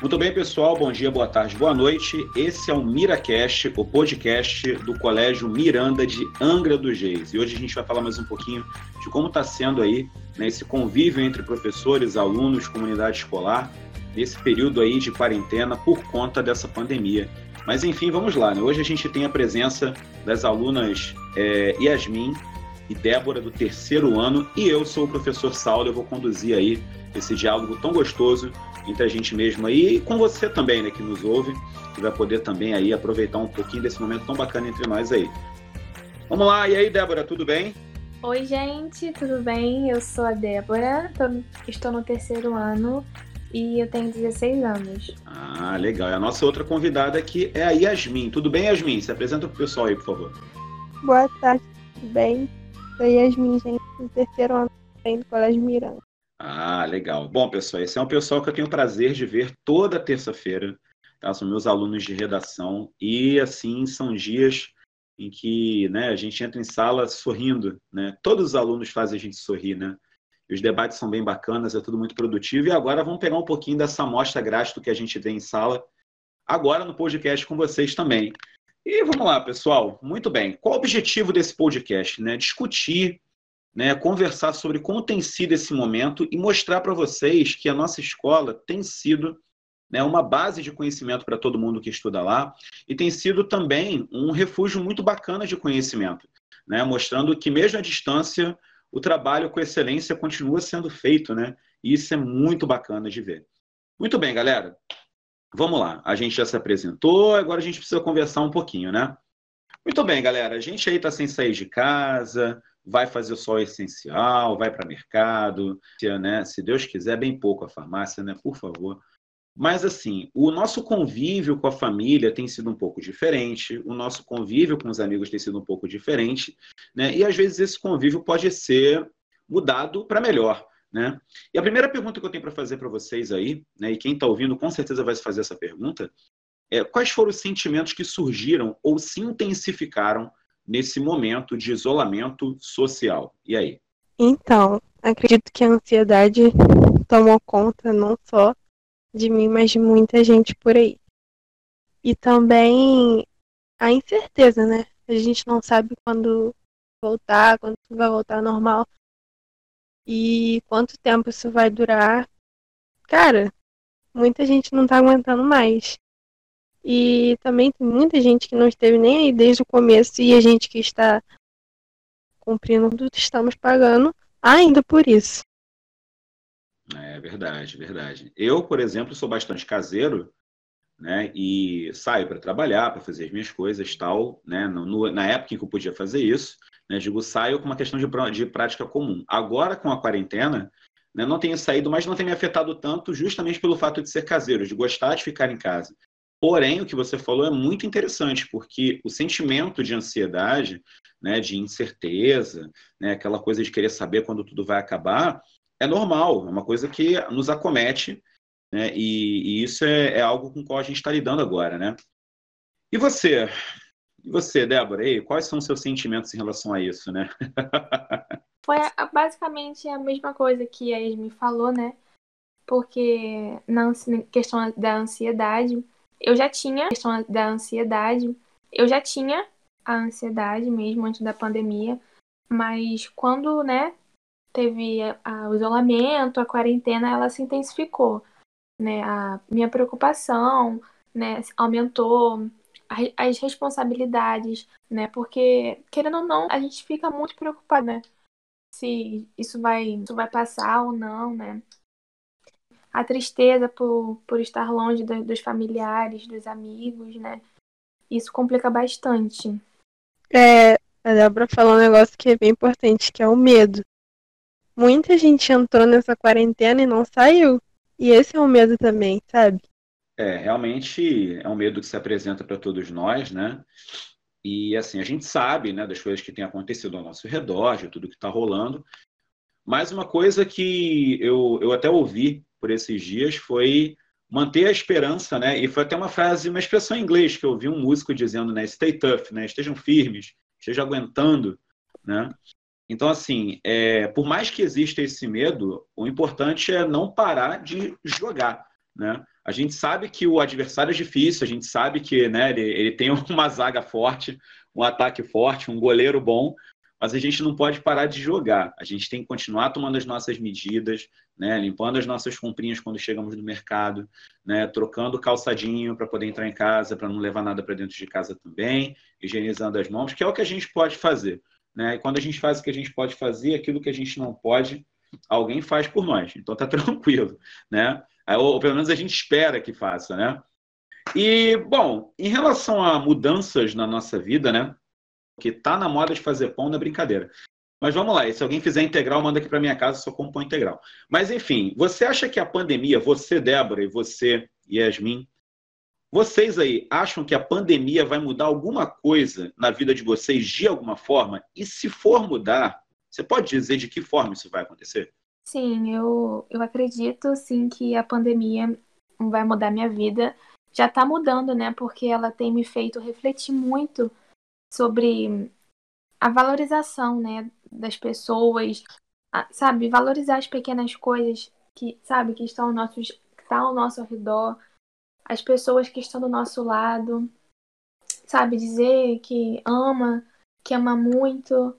Muito bem, pessoal. Bom dia, boa tarde, boa noite. Esse é o MiraCast, o podcast do Colégio Miranda de Angra dos Reis. E hoje a gente vai falar mais um pouquinho de como está sendo aí né, esse convívio entre professores, alunos, comunidade escolar, nesse período aí de quarentena por conta dessa pandemia. Mas enfim, vamos lá. Né? Hoje a gente tem a presença das alunas é, Yasmin e Débora do terceiro ano e eu sou o professor Saulo. Eu vou conduzir aí esse diálogo tão gostoso entre a gente mesmo aí e com você também, né, que nos ouve, que vai poder também aí aproveitar um pouquinho desse momento tão bacana entre nós aí. Vamos lá, e aí, Débora, tudo bem? Oi, gente, tudo bem? Eu sou a Débora, tô, estou no terceiro ano e eu tenho 16 anos. Ah, legal. E a nossa outra convidada aqui é a Yasmin. Tudo bem, Yasmin? Se apresenta pro pessoal aí, por favor. Boa tarde, tudo bem? Sou Yasmin, gente, do terceiro ano do Colégio Miranda. Ah, legal. Bom, pessoal, esse é um pessoal que eu tenho o prazer de ver toda terça-feira. Tá? São meus alunos de redação. E, assim, são dias em que né, a gente entra em sala sorrindo. Né? Todos os alunos fazem a gente sorrir, né? Os debates são bem bacanas, é tudo muito produtivo. E agora vamos pegar um pouquinho dessa amostra grátis que a gente tem em sala, agora no podcast com vocês também. E vamos lá, pessoal. Muito bem. Qual o objetivo desse podcast? Né? Discutir né, conversar sobre como tem sido esse momento e mostrar para vocês que a nossa escola tem sido né, uma base de conhecimento para todo mundo que estuda lá e tem sido também um refúgio muito bacana de conhecimento, né, mostrando que mesmo à distância o trabalho com excelência continua sendo feito, né? E isso é muito bacana de ver. Muito bem, galera. Vamos lá. A gente já se apresentou, agora a gente precisa conversar um pouquinho, né? Muito bem, galera. A gente aí está sem sair de casa, vai fazer só o essencial, vai para mercado, né? Se Deus quiser, bem pouco a farmácia, né? Por favor. Mas assim, o nosso convívio com a família tem sido um pouco diferente, o nosso convívio com os amigos tem sido um pouco diferente, né? E às vezes esse convívio pode ser mudado para melhor, né? E a primeira pergunta que eu tenho para fazer para vocês aí, né? E quem está ouvindo com certeza vai fazer essa pergunta, é quais foram os sentimentos que surgiram ou se intensificaram nesse momento de isolamento social. E aí? Então, acredito que a ansiedade tomou conta não só de mim, mas de muita gente por aí. E também a incerteza, né? A gente não sabe quando voltar, quando vai voltar ao normal e quanto tempo isso vai durar. Cara, muita gente não tá aguentando mais. E também tem muita gente que não esteve nem aí desde o começo e a gente que está cumprindo tudo estamos pagando ainda por isso. É verdade, verdade. Eu, por exemplo, sou bastante caseiro, né? E saio para trabalhar, para fazer as minhas coisas, tal, né? No, na época em que eu podia fazer isso, né? Digo, saio com uma questão de, de prática comum. Agora, com a quarentena, né, não tenho saído, mas não tem me afetado tanto, justamente pelo fato de ser caseiro, de gostar de ficar em casa. Porém, o que você falou é muito interessante, porque o sentimento de ansiedade, né, de incerteza, né, aquela coisa de querer saber quando tudo vai acabar, é normal, é uma coisa que nos acomete, né, e, e isso é, é, algo com o qual a gente está lidando agora, né? E você? E você, Débora, quais são os seus sentimentos em relação a isso, né? Foi basicamente a mesma coisa que a Esme falou, né? Porque na questão da ansiedade, eu já tinha a questão da ansiedade, eu já tinha a ansiedade mesmo antes da pandemia, mas quando, né, teve a, o isolamento, a quarentena, ela se intensificou, né, a minha preocupação, né, aumentou as responsabilidades, né, porque querendo ou não, a gente fica muito preocupado, né, se isso vai, isso vai passar ou não, né, a tristeza por, por estar longe do, dos familiares, dos amigos, né? Isso complica bastante. É, a Débora falou um negócio que é bem importante, que é o medo. Muita gente entrou nessa quarentena e não saiu. E esse é um medo também, sabe? É, realmente é um medo que se apresenta para todos nós, né? E assim, a gente sabe, né, das coisas que têm acontecido ao nosso redor, de tudo que está rolando. Mas uma coisa que eu, eu até ouvi por esses dias foi manter a esperança, né? E foi até uma frase, uma expressão em inglês que eu ouvi um músico dizendo, né? Stay tough, né? Estejam firmes, estejam aguentando, né? Então, assim, é, por mais que exista esse medo, o importante é não parar de jogar, né? A gente sabe que o adversário é difícil, a gente sabe que né, ele, ele tem uma zaga forte, um ataque forte, um goleiro bom, mas a gente não pode parar de jogar. A gente tem que continuar tomando as nossas medidas, né, limpando as nossas comprinhas quando chegamos no mercado, né, trocando calçadinho para poder entrar em casa, para não levar nada para dentro de casa também, higienizando as mãos, que é o que a gente pode fazer. Né? E quando a gente faz o que a gente pode fazer, aquilo que a gente não pode, alguém faz por nós. Então tá tranquilo, né? Ou pelo menos a gente espera que faça, né? E, bom, em relação a mudanças na nossa vida, né? Que tá na moda de fazer pão, não é brincadeira. Mas vamos lá, e se alguém fizer integral, manda aqui para minha casa, só como pão integral. Mas enfim, você acha que a pandemia, você, Débora, e você, Yasmin, vocês aí acham que a pandemia vai mudar alguma coisa na vida de vocês de alguma forma? E se for mudar, você pode dizer de que forma isso vai acontecer? Sim, eu, eu acredito sim que a pandemia vai mudar minha vida. Já está mudando, né? Porque ela tem me feito refletir muito sobre a valorização, né, das pessoas, sabe, valorizar as pequenas coisas que, sabe, que estão ao nosso, que tá ao nosso redor, as pessoas que estão do nosso lado, sabe, dizer que ama, que ama muito,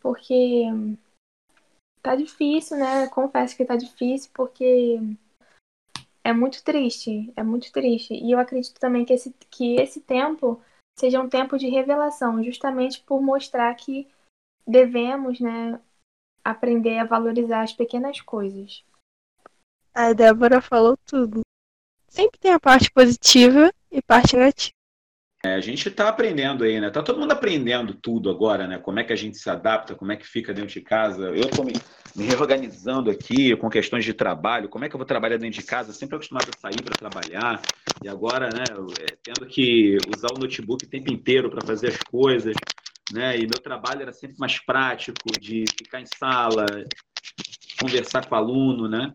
porque tá difícil, né? Confesso que tá difícil porque é muito triste, é muito triste. E eu acredito também que esse, que esse tempo seja um tempo de revelação, justamente por mostrar que devemos, né, aprender a valorizar as pequenas coisas. A Débora falou tudo. Sempre tem a parte positiva e parte negativa. É, a gente está aprendendo aí, né? Tá todo mundo aprendendo tudo agora, né? Como é que a gente se adapta, como é que fica dentro de casa. Eu estou me, me, reorganizando aqui com questões de trabalho. Como é que eu vou trabalhar dentro de casa? Sempre acostumado a sair para trabalhar e agora, né? É, tendo que usar o notebook o tempo inteiro para fazer as coisas, né? E meu trabalho era sempre mais prático, de ficar em sala, conversar com o aluno, né?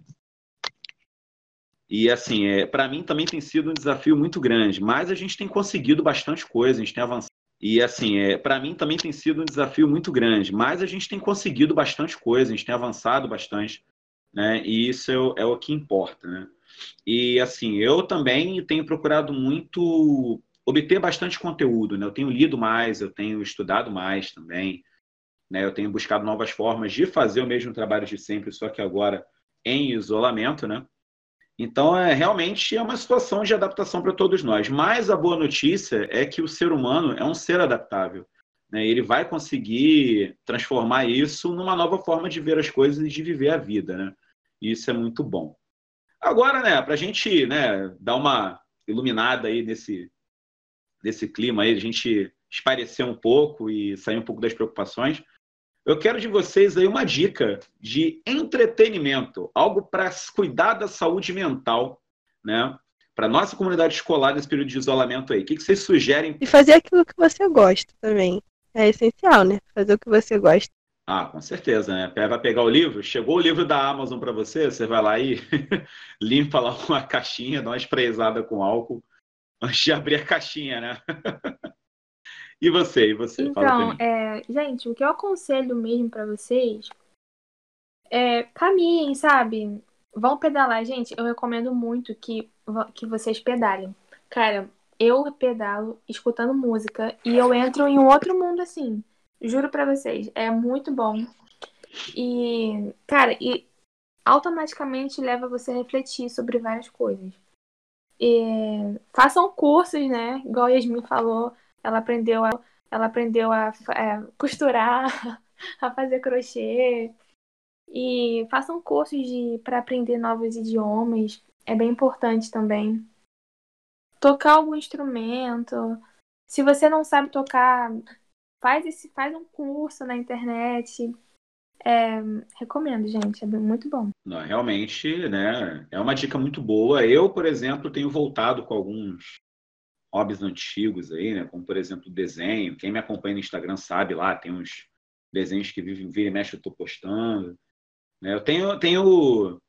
E assim, é, para mim também tem sido um desafio muito grande, mas a gente tem conseguido bastante coisa, a gente tem avançado. E assim, é, para mim também tem sido um desafio muito grande, mas a gente tem conseguido bastante coisa, a gente tem avançado bastante, né? E isso é, é o que importa, né? E assim, eu também tenho procurado muito obter bastante conteúdo, né? Eu tenho lido mais, eu tenho estudado mais também, né? Eu tenho buscado novas formas de fazer o mesmo trabalho de sempre, só que agora em isolamento, né? Então, é realmente é uma situação de adaptação para todos nós. Mas a boa notícia é que o ser humano é um ser adaptável. Né? Ele vai conseguir transformar isso numa nova forma de ver as coisas e de viver a vida. Né? Isso é muito bom. Agora, né, para a gente né, dar uma iluminada aí nesse, nesse clima aí, a gente esparecer um pouco e sair um pouco das preocupações, eu quero de vocês aí uma dica de entretenimento, algo para cuidar da saúde mental, né? Para nossa comunidade escolar nesse período de isolamento aí. O que, que vocês sugerem? E fazer aquilo que você gosta também. É essencial, né? Fazer o que você gosta. Ah, com certeza, né? Vai pegar o livro, chegou o livro da Amazon para você, você vai lá e limpa lá uma caixinha, dá uma esprezada com álcool antes de abrir a caixinha, né? E você, e você? Então, é, gente, o que eu aconselho mesmo para vocês é caminhem, sabe? Vão pedalar. Gente, eu recomendo muito que, que vocês pedalem. Cara, eu pedalo escutando música e eu entro em um outro mundo assim. Juro pra vocês. É muito bom. E, cara, e automaticamente leva você a refletir sobre várias coisas. E, façam cursos, né? Igual a Yasmin falou ela aprendeu a, ela aprendeu a é, costurar, a fazer crochê. E façam cursos para aprender novos idiomas. É bem importante também. Tocar algum instrumento. Se você não sabe tocar, faz, esse, faz um curso na internet. É, recomendo, gente, é muito bom. Não, realmente, né? É uma dica muito boa. Eu, por exemplo, tenho voltado com alguns hobbies antigos aí, né? Como, por exemplo, desenho. Quem me acompanha no Instagram sabe lá, tem uns desenhos que vivem, vira e mexe, eu estou postando. Né? Eu tenho, tenho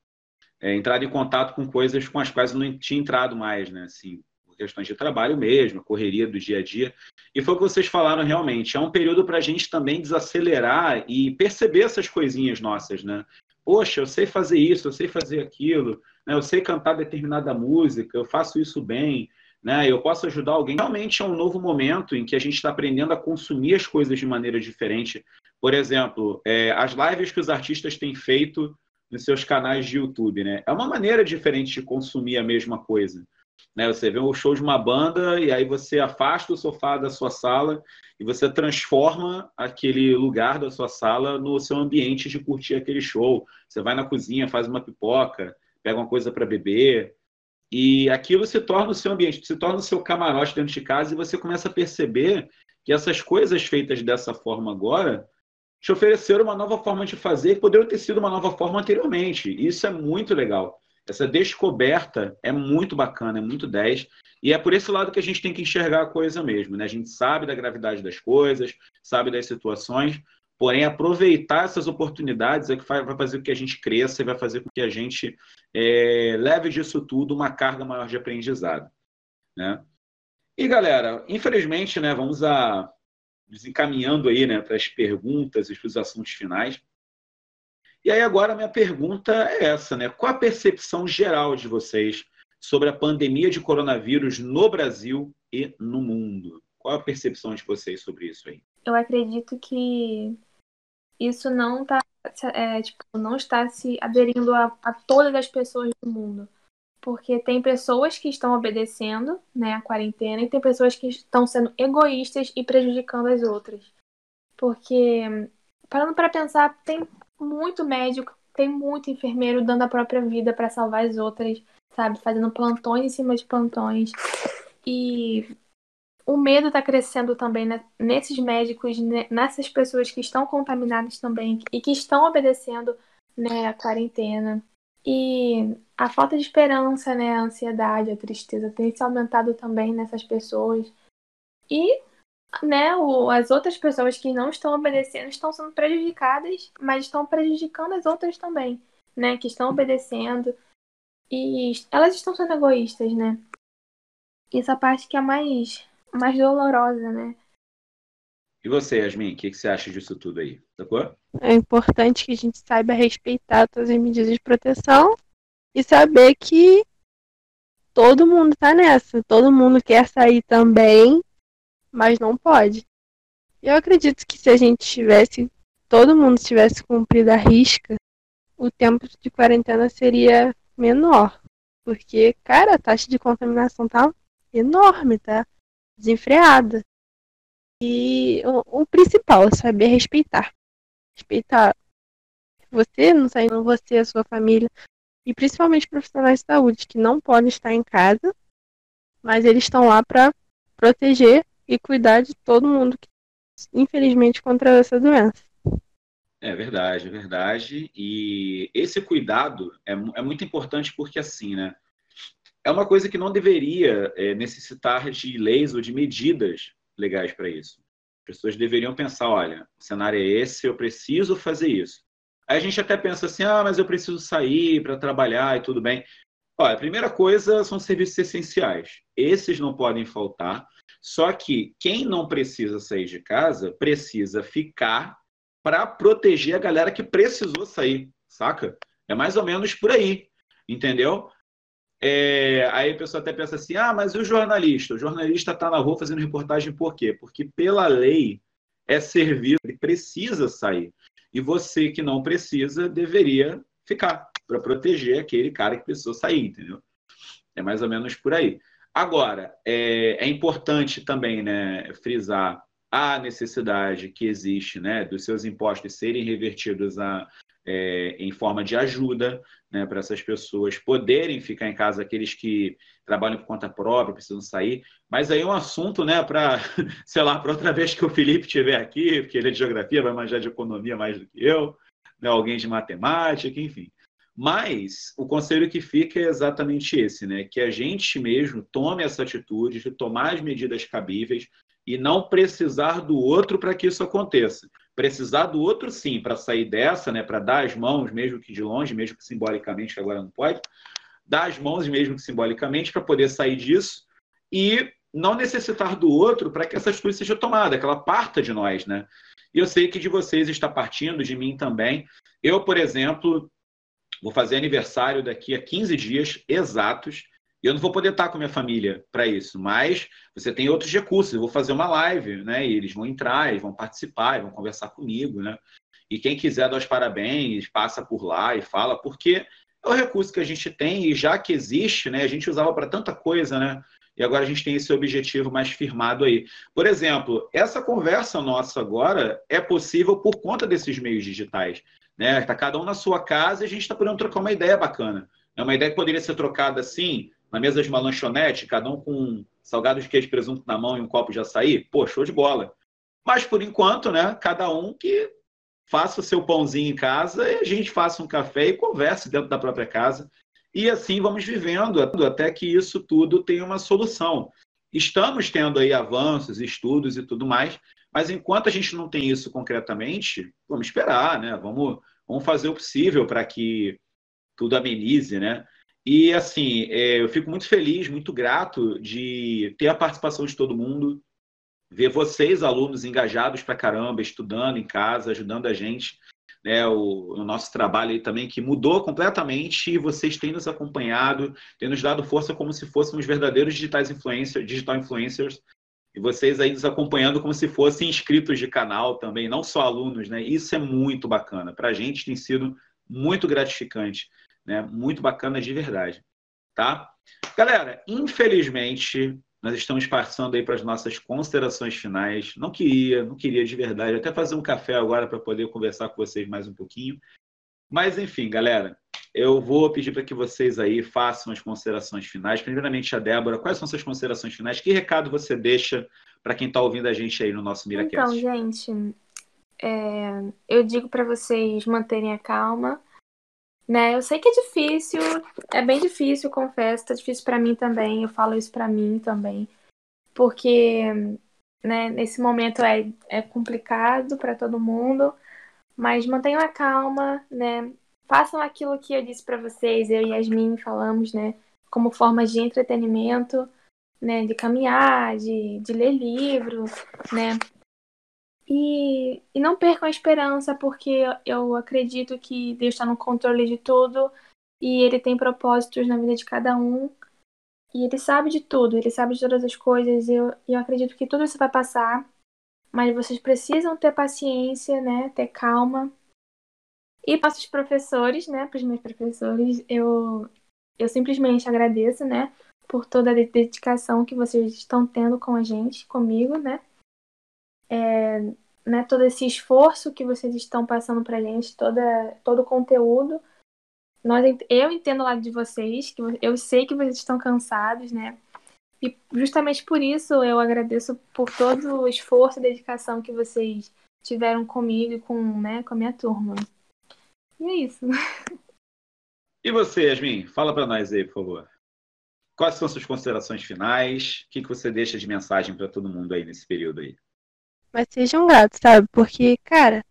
é, entrado em contato com coisas com as quais eu não tinha entrado mais, né? Assim, questões de trabalho mesmo, correria do dia a dia. E foi o que vocês falaram realmente. É um período para a gente também desacelerar e perceber essas coisinhas nossas, né? Poxa, eu sei fazer isso, eu sei fazer aquilo. né? eu sei cantar determinada música, eu faço isso bem, né? eu posso ajudar alguém. Realmente é um novo momento em que a gente está aprendendo a consumir as coisas de maneira diferente. Por exemplo, é, as lives que os artistas têm feito nos seus canais de YouTube, né? É uma maneira diferente de consumir a mesma coisa. Né? Você vê o show de uma banda e aí você afasta o sofá da sua sala e você transforma aquele lugar da sua sala no seu ambiente de curtir aquele show. Você vai na cozinha, faz uma pipoca, pega uma coisa para beber e aquilo se torna o seu ambiente, se torna o seu camarote dentro de casa e você começa a perceber que essas coisas feitas dessa forma agora te ofereceram uma nova forma de fazer que poderiam ter sido uma nova forma anteriormente. Isso é muito legal. Essa descoberta é muito bacana, é muito 10. E é por esse lado que a gente tem que enxergar a coisa mesmo. Né? A gente sabe da gravidade das coisas, sabe das situações, porém aproveitar essas oportunidades é que vai fazer com que a gente cresça e vai fazer com que a gente é, leve disso tudo uma carga maior de aprendizado. Né? E galera, infelizmente, né, vamos a desencaminhando aí né, para as perguntas e para os assuntos finais. E aí agora a minha pergunta é essa, né? Qual a percepção geral de vocês sobre a pandemia de coronavírus no Brasil e no mundo? Qual a percepção de vocês sobre isso aí? Eu acredito que isso não tá, é, tipo, não está se aderindo a, a todas as pessoas do mundo. Porque tem pessoas que estão obedecendo né, a quarentena e tem pessoas que estão sendo egoístas e prejudicando as outras. Porque, parando para pensar, tem muito médico, tem muito enfermeiro dando a própria vida para salvar as outras, sabe? Fazendo plantões em cima de plantões. E o medo está crescendo também né, nesses médicos, né, nessas pessoas que estão contaminadas também e que estão obedecendo né, a quarentena. E a falta de esperança, né, a ansiedade, a tristeza tem se aumentado também nessas pessoas. E né, o, as outras pessoas que não estão obedecendo estão sendo prejudicadas, mas estão prejudicando as outras também, né, que estão obedecendo. E elas estão sendo egoístas, né? Essa parte que é mais, mais dolorosa, né? E você, Yasmin, o que, que você acha disso tudo aí? Sacou? É importante que a gente saiba respeitar todas as medidas de proteção e saber que todo mundo tá nessa. Todo mundo quer sair também mas não pode. Eu acredito que se a gente tivesse, todo mundo tivesse cumprido a risca, o tempo de quarentena seria menor. Porque, cara, a taxa de contaminação tá enorme, tá? Desenfreada. E o, o principal é saber respeitar. Respeitar você, não saindo você, a sua família, e principalmente profissionais de saúde que não podem estar em casa, mas eles estão lá para proteger e cuidar de todo mundo que, infelizmente, contra essa doença. É verdade, é verdade. E esse cuidado é, é muito importante porque, assim, né? É uma coisa que não deveria é, necessitar de leis ou de medidas legais para isso. As pessoas deveriam pensar: olha, o cenário é esse, eu preciso fazer isso. Aí a gente até pensa assim: ah, mas eu preciso sair para trabalhar e tudo bem. Olha, a primeira coisa são serviços essenciais. Esses não podem faltar. Só que quem não precisa sair de casa precisa ficar para proteger a galera que precisou sair, saca? É mais ou menos por aí, entendeu? É, aí a pessoa até pensa assim: ah, mas e o jornalista? O jornalista está na rua fazendo reportagem por quê? Porque pela lei é serviço, ele precisa sair. E você que não precisa deveria ficar para proteger aquele cara que precisou sair, entendeu? É mais ou menos por aí. Agora, é, é importante também né, frisar a necessidade que existe né, dos seus impostos serem revertidos a, é, em forma de ajuda né, para essas pessoas poderem ficar em casa, aqueles que trabalham por conta própria, precisam sair. Mas aí é um assunto né, para, sei lá, para outra vez que o Felipe estiver aqui, porque ele é de geografia, vai manjar de economia mais do que eu, né, alguém de matemática, enfim. Mas o conselho que fica é exatamente esse, né? Que a gente mesmo tome essa atitude de tomar as medidas cabíveis e não precisar do outro para que isso aconteça. Precisar do outro, sim, para sair dessa, né? Para dar as mãos, mesmo que de longe, mesmo que simbolicamente, que agora não pode, dar as mãos, mesmo que simbolicamente, para poder sair disso e não necessitar do outro para que essa atitude seja tomada, que ela parta de nós, né? E eu sei que de vocês está partindo, de mim também. Eu, por exemplo, Vou fazer aniversário daqui a 15 dias exatos. E eu não vou poder estar com minha família para isso, mas você tem outros recursos. Eu vou fazer uma live, né? E eles vão entrar, eles vão participar, vão conversar comigo, né? E quem quiser dar os parabéns, passa por lá e fala, porque é o recurso que a gente tem e já que existe, né? A gente usava para tanta coisa, né? E agora a gente tem esse objetivo mais firmado aí. Por exemplo, essa conversa nossa agora é possível por conta desses meios digitais. Né? Está cada um na sua casa e a gente está podendo trocar uma ideia bacana. É uma ideia que poderia ser trocada assim, na mesa de uma lanchonete, cada um com um salgado de queijo e presunto na mão e um copo de açaí. Pô, show de bola. Mas por enquanto, né, cada um que faça o seu pãozinho em casa e a gente faça um café e converse dentro da própria casa. E assim vamos vivendo até que isso tudo tenha uma solução. Estamos tendo aí avanços, estudos e tudo mais, mas enquanto a gente não tem isso concretamente, vamos esperar, né? Vamos, vamos fazer o possível para que tudo amenize, né? E assim, é, eu fico muito feliz, muito grato de ter a participação de todo mundo, ver vocês, alunos, engajados para caramba, estudando em casa, ajudando a gente né, o, o, nosso trabalho aí também, que mudou completamente e vocês têm nos acompanhado, têm nos dado força como se fôssemos verdadeiros digitais influencers, digital influencers, e vocês aí nos acompanhando como se fossem inscritos de canal também, não só alunos, né? Isso é muito bacana. Para a gente tem sido muito gratificante, né? Muito bacana de verdade, tá? Galera, infelizmente nós estamos passando aí para as nossas considerações finais. Não queria, não queria de verdade, até fazer um café agora para poder conversar com vocês mais um pouquinho. Mas enfim, galera, eu vou pedir para que vocês aí façam as considerações finais. Primeiramente, a Débora, quais são suas considerações finais? Que recado você deixa para quem está ouvindo a gente aí no nosso Miracast? Então, gente, é, eu digo para vocês manterem a calma, né? Eu sei que é difícil, é bem difícil, confesso, tá difícil para mim também, eu falo isso para mim também, porque, né, nesse momento é, é complicado para todo mundo, mas mantenham a calma, né? Façam aquilo que eu disse para vocês, eu e Yasmin falamos, né, como formas de entretenimento, né, de caminhar, de, de ler livro, né? E, e não percam a esperança, porque eu acredito que Deus está no controle de tudo e Ele tem propósitos na vida de cada um. E Ele sabe de tudo, Ele sabe de todas as coisas. E eu, eu acredito que tudo isso vai passar, mas vocês precisam ter paciência, né? Ter calma. E para os professores, né? Para os meus professores, eu, eu simplesmente agradeço, né? Por toda a dedicação que vocês estão tendo com a gente, comigo, né? É, né, todo esse esforço que vocês estão passando pra gente, toda, todo o conteúdo. Nós, eu entendo lá de vocês, que eu sei que vocês estão cansados, né? E justamente por isso eu agradeço por todo o esforço e dedicação que vocês tiveram comigo e com, né, com a minha turma. E é isso. E você, Yasmin? Fala para nós aí, por favor. Quais são suas considerações finais? O que, que você deixa de mensagem para todo mundo aí nesse período aí? Mas sejam gratos, sabe? Porque, cara,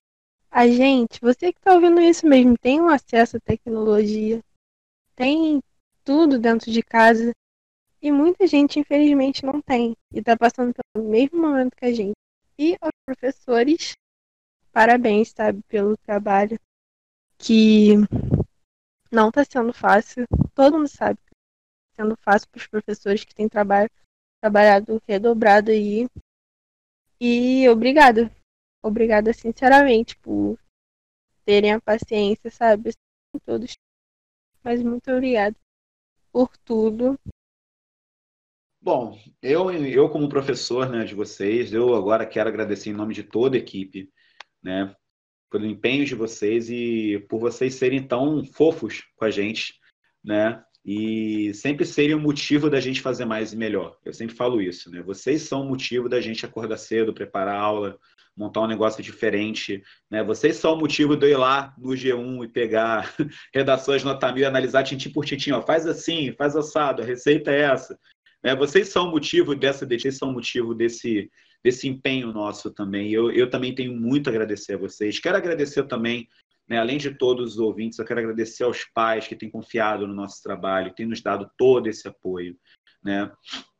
a gente, você que tá ouvindo isso mesmo, tem um acesso à tecnologia, tem tudo dentro de casa. E muita gente, infelizmente, não tem. E tá passando pelo mesmo momento que a gente. E aos professores, parabéns, sabe, pelo trabalho. Que não tá sendo fácil. Todo mundo sabe que tá sendo fácil para os professores que têm trabalho, trabalhado redobrado aí e obrigada. Obrigada sinceramente por terem a paciência, sabe? Todos. Mas muito obrigada por tudo. Bom, eu, eu como professor né, de vocês, eu agora quero agradecer em nome de toda a equipe, né, pelo empenho de vocês e por vocês serem tão fofos com a gente, né, e sempre serem o motivo da gente fazer mais e melhor. Eu sempre falo isso, né? Vocês são o motivo da gente acordar cedo, preparar a aula, montar um negócio diferente, né? Vocês são o motivo de eu ir lá no G1 e pegar redações nota mil analisar tintim por tintim, ó, faz assim, faz assado, a receita é essa. Né? Vocês são o motivo dessa, vocês são o motivo desse desse empenho nosso também. Eu, eu também tenho muito a agradecer a vocês. Quero agradecer também né? Além de todos os ouvintes, eu quero agradecer aos pais que têm confiado no nosso trabalho, têm nos dado todo esse apoio. Né?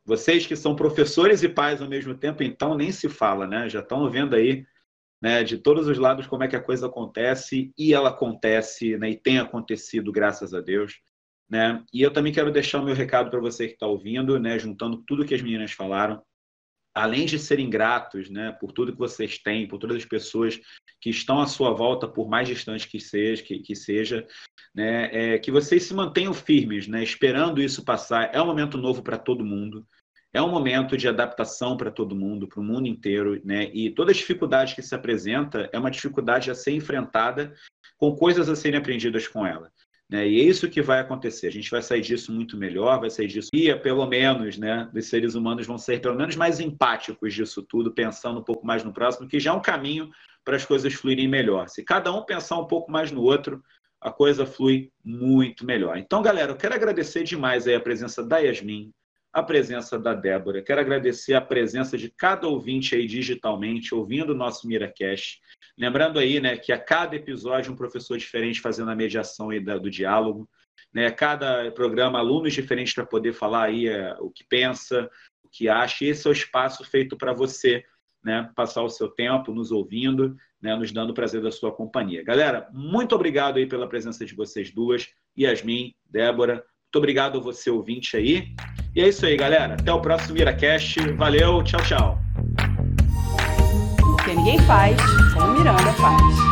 Vocês que são professores e pais ao mesmo tempo, então nem se fala, né? Já estão vendo aí né, de todos os lados como é que a coisa acontece e ela acontece, né, e tem acontecido, graças a Deus. Né? E eu também quero deixar o meu recado para você que está ouvindo, né, juntando tudo que as meninas falaram. Além de serem gratos né, por tudo que vocês têm, por todas as pessoas que estão à sua volta, por mais distante que seja, que, que seja né, é, que vocês se mantenham firmes, né, esperando isso passar. É um momento novo para todo mundo. É um momento de adaptação para todo mundo, para o mundo inteiro, né? E toda dificuldade que se apresenta é uma dificuldade a ser enfrentada com coisas a serem aprendidas com ela. Né? E é isso que vai acontecer. A gente vai sair disso muito melhor, vai sair disso. E, pelo menos, né, os seres humanos vão ser, pelo menos, mais empáticos disso tudo, pensando um pouco mais no próximo, que já é um caminho para as coisas fluírem melhor. Se cada um pensar um pouco mais no outro, a coisa flui muito melhor. Então, galera, eu quero agradecer demais a presença da Yasmin, a presença da Débora. Quero agradecer a presença de cada ouvinte aí digitalmente, ouvindo o nosso Miracast. Lembrando aí, né, que a cada episódio um professor diferente fazendo a mediação aí do diálogo. Né, cada programa, alunos diferentes para poder falar aí é, o que pensa, o que acha. E esse é o espaço feito para você, né, passar o seu tempo nos ouvindo, né, nos dando o prazer da sua companhia. Galera, muito obrigado aí pela presença de vocês duas, Yasmin, Débora. Muito obrigado a você ouvinte aí. E é isso aí, galera. Até o próximo Miracast. Valeu, tchau, tchau. Porque ninguém faz como Miranda faz.